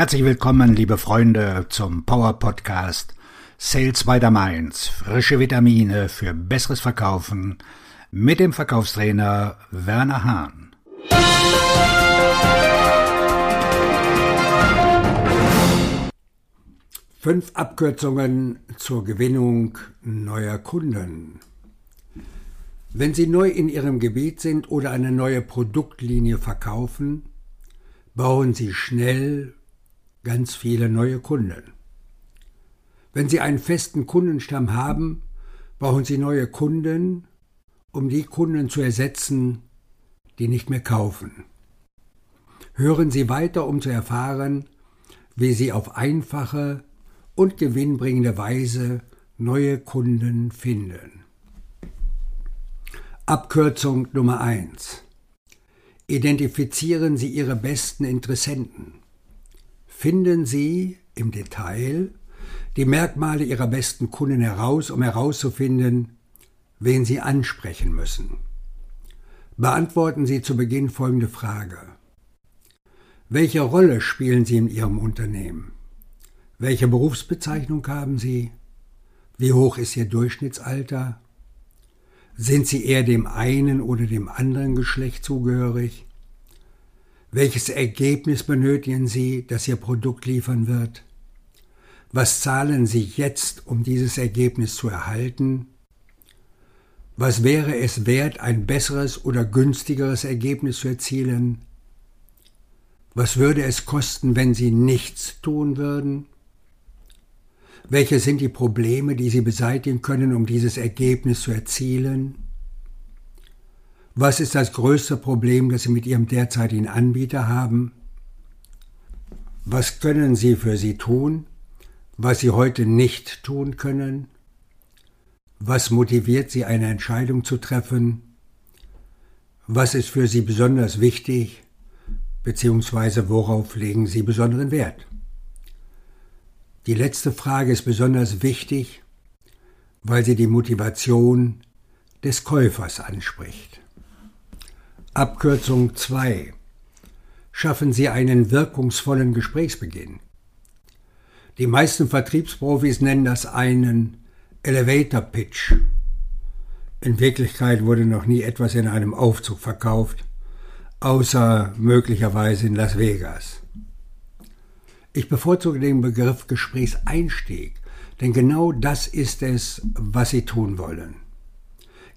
Herzlich willkommen, liebe Freunde, zum Power Podcast Sales by the Mainz. Frische Vitamine für besseres Verkaufen mit dem Verkaufstrainer Werner Hahn. Fünf Abkürzungen zur Gewinnung neuer Kunden. Wenn Sie neu in Ihrem Gebiet sind oder eine neue Produktlinie verkaufen, bauen Sie schnell ganz viele neue Kunden. Wenn Sie einen festen Kundenstamm haben, brauchen Sie neue Kunden, um die Kunden zu ersetzen, die nicht mehr kaufen. Hören Sie weiter, um zu erfahren, wie Sie auf einfache und gewinnbringende Weise neue Kunden finden. Abkürzung Nummer 1. Identifizieren Sie Ihre besten Interessenten finden Sie im Detail die Merkmale Ihrer besten Kunden heraus, um herauszufinden, wen Sie ansprechen müssen. Beantworten Sie zu Beginn folgende Frage. Welche Rolle spielen Sie in Ihrem Unternehmen? Welche Berufsbezeichnung haben Sie? Wie hoch ist Ihr Durchschnittsalter? Sind Sie eher dem einen oder dem anderen Geschlecht zugehörig? Welches Ergebnis benötigen Sie, das Ihr Produkt liefern wird? Was zahlen Sie jetzt, um dieses Ergebnis zu erhalten? Was wäre es wert, ein besseres oder günstigeres Ergebnis zu erzielen? Was würde es kosten, wenn Sie nichts tun würden? Welche sind die Probleme, die Sie beseitigen können, um dieses Ergebnis zu erzielen? Was ist das größte Problem, das Sie mit Ihrem derzeitigen Anbieter haben? Was können Sie für Sie tun, was Sie heute nicht tun können? Was motiviert Sie, eine Entscheidung zu treffen? Was ist für Sie besonders wichtig, beziehungsweise worauf legen Sie besonderen Wert? Die letzte Frage ist besonders wichtig, weil sie die Motivation des Käufers anspricht. Abkürzung 2. Schaffen Sie einen wirkungsvollen Gesprächsbeginn. Die meisten Vertriebsprofis nennen das einen Elevator Pitch. In Wirklichkeit wurde noch nie etwas in einem Aufzug verkauft, außer möglicherweise in Las Vegas. Ich bevorzuge den Begriff Gesprächseinstieg, denn genau das ist es, was Sie tun wollen.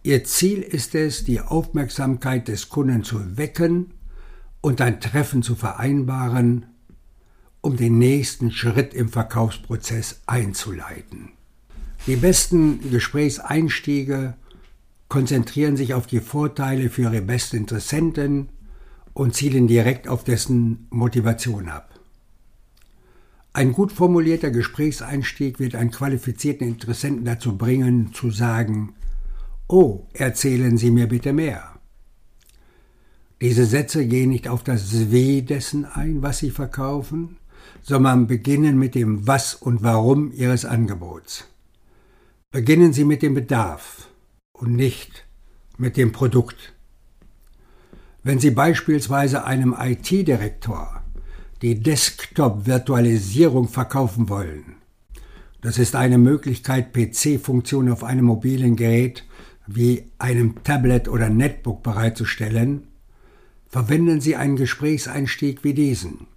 Ihr Ziel ist es, die Aufmerksamkeit des Kunden zu wecken und ein Treffen zu vereinbaren, um den nächsten Schritt im Verkaufsprozess einzuleiten. Die besten Gesprächseinstiege konzentrieren sich auf die Vorteile für ihre besten Interessenten und zielen direkt auf dessen Motivation ab. Ein gut formulierter Gesprächseinstieg wird einen qualifizierten Interessenten dazu bringen, zu sagen, Oh, erzählen Sie mir bitte mehr. Diese Sätze gehen nicht auf das Weh dessen ein, was Sie verkaufen, sondern beginnen mit dem Was und Warum Ihres Angebots. Beginnen Sie mit dem Bedarf und nicht mit dem Produkt. Wenn Sie beispielsweise einem IT-Direktor die Desktop-Virtualisierung verkaufen wollen, das ist eine Möglichkeit, PC-Funktionen auf einem mobilen Gerät wie einem Tablet oder Netbook bereitzustellen, verwenden Sie einen Gesprächseinstieg wie diesen.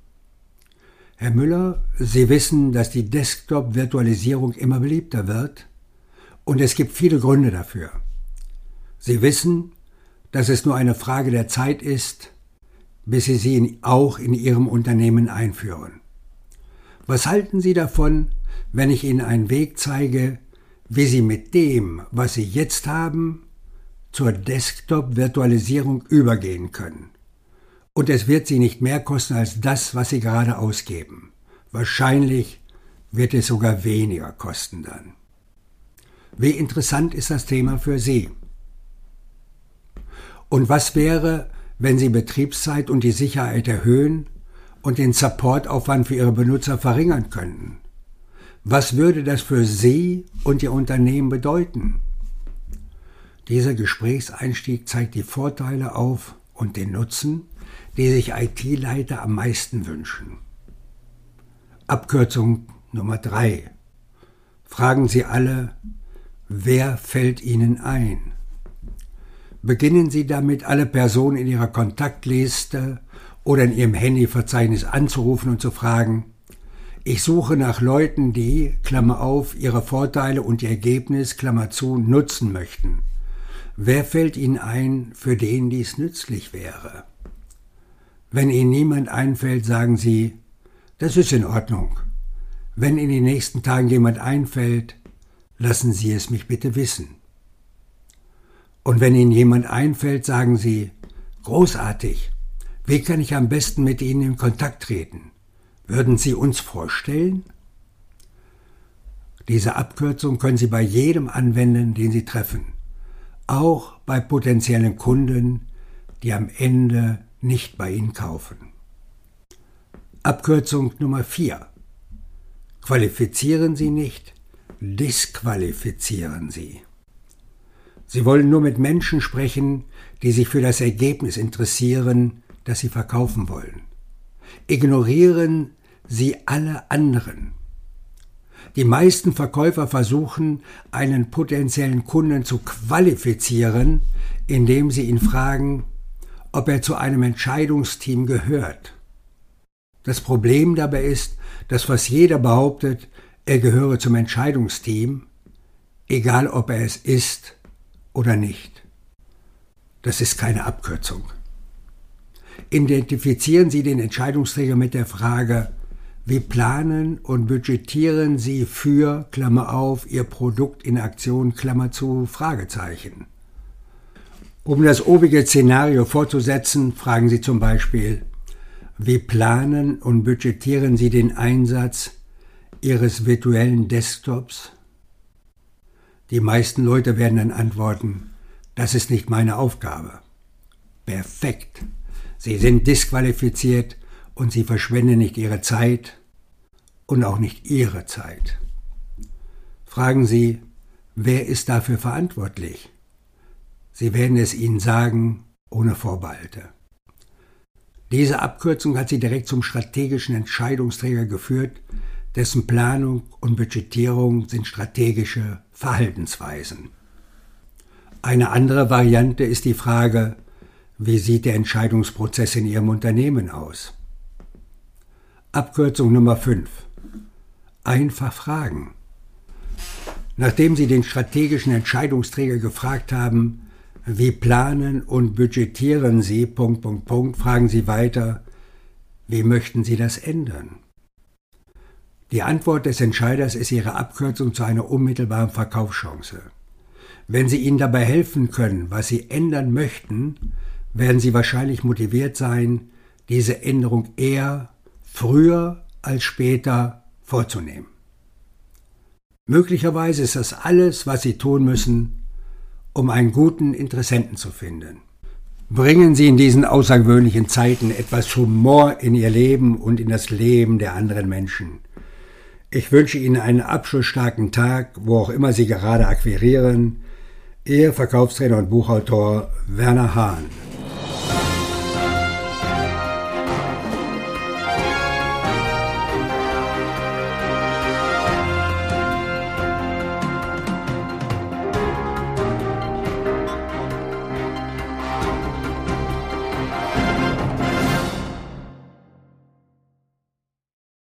Herr Müller, Sie wissen, dass die Desktop-Virtualisierung immer beliebter wird und es gibt viele Gründe dafür. Sie wissen, dass es nur eine Frage der Zeit ist, bis Sie sie auch in Ihrem Unternehmen einführen. Was halten Sie davon, wenn ich Ihnen einen Weg zeige, wie Sie mit dem, was Sie jetzt haben, zur Desktop-Virtualisierung übergehen können. Und es wird Sie nicht mehr kosten als das, was Sie gerade ausgeben. Wahrscheinlich wird es sogar weniger kosten dann. Wie interessant ist das Thema für Sie? Und was wäre, wenn Sie Betriebszeit und die Sicherheit erhöhen und den Supportaufwand für Ihre Benutzer verringern könnten? Was würde das für Sie und Ihr Unternehmen bedeuten? Dieser Gesprächseinstieg zeigt die Vorteile auf und den Nutzen, die sich IT-Leiter am meisten wünschen. Abkürzung Nummer drei. Fragen Sie alle, wer fällt Ihnen ein? Beginnen Sie damit, alle Personen in Ihrer Kontaktliste oder in Ihrem Handyverzeichnis anzurufen und zu fragen, ich suche nach Leuten, die, Klammer auf, ihre Vorteile und ihr Ergebnis, Klammer zu, nutzen möchten. Wer fällt Ihnen ein, für den dies nützlich wäre? Wenn Ihnen niemand einfällt, sagen Sie, das ist in Ordnung. Wenn in den nächsten Tagen jemand einfällt, lassen Sie es mich bitte wissen. Und wenn Ihnen jemand einfällt, sagen Sie, großartig, wie kann ich am besten mit Ihnen in Kontakt treten? Würden Sie uns vorstellen? Diese Abkürzung können Sie bei jedem anwenden, den Sie treffen, auch bei potenziellen Kunden, die am Ende nicht bei Ihnen kaufen. Abkürzung Nummer 4. Qualifizieren Sie nicht, disqualifizieren Sie. Sie wollen nur mit Menschen sprechen, die sich für das Ergebnis interessieren, das Sie verkaufen wollen. Ignorieren Sie alle anderen. Die meisten Verkäufer versuchen, einen potenziellen Kunden zu qualifizieren, indem sie ihn fragen, ob er zu einem Entscheidungsteam gehört. Das Problem dabei ist, dass fast jeder behauptet, er gehöre zum Entscheidungsteam, egal ob er es ist oder nicht. Das ist keine Abkürzung. Identifizieren Sie den Entscheidungsträger mit der Frage, wie planen und budgetieren Sie für, Klammer auf, Ihr Produkt in Aktion, Klammer zu, Fragezeichen. Um das obige Szenario fortzusetzen, fragen Sie zum Beispiel, wie planen und budgetieren Sie den Einsatz Ihres virtuellen Desktops? Die meisten Leute werden dann antworten, das ist nicht meine Aufgabe. Perfekt. Sie sind disqualifiziert und Sie verschwenden nicht Ihre Zeit und auch nicht Ihre Zeit. Fragen Sie, wer ist dafür verantwortlich? Sie werden es Ihnen sagen, ohne Vorbehalte. Diese Abkürzung hat Sie direkt zum strategischen Entscheidungsträger geführt, dessen Planung und Budgetierung sind strategische Verhaltensweisen. Eine andere Variante ist die Frage, wie sieht der Entscheidungsprozess in Ihrem Unternehmen aus? Abkürzung Nummer 5. Einfach fragen. Nachdem Sie den strategischen Entscheidungsträger gefragt haben, wie planen und budgetieren Sie, Punkt, Punkt, Punkt, fragen Sie weiter, wie möchten Sie das ändern? Die Antwort des Entscheiders ist Ihre Abkürzung zu einer unmittelbaren Verkaufschance. Wenn Sie ihnen dabei helfen können, was Sie ändern möchten, werden Sie wahrscheinlich motiviert sein, diese Änderung eher früher als später vorzunehmen. Möglicherweise ist das alles, was Sie tun müssen, um einen guten Interessenten zu finden. Bringen Sie in diesen außergewöhnlichen Zeiten etwas Humor in Ihr Leben und in das Leben der anderen Menschen. Ich wünsche Ihnen einen abschlussstarken Tag, wo auch immer Sie gerade akquirieren. Ihr Verkaufstrainer und Buchautor Werner Hahn.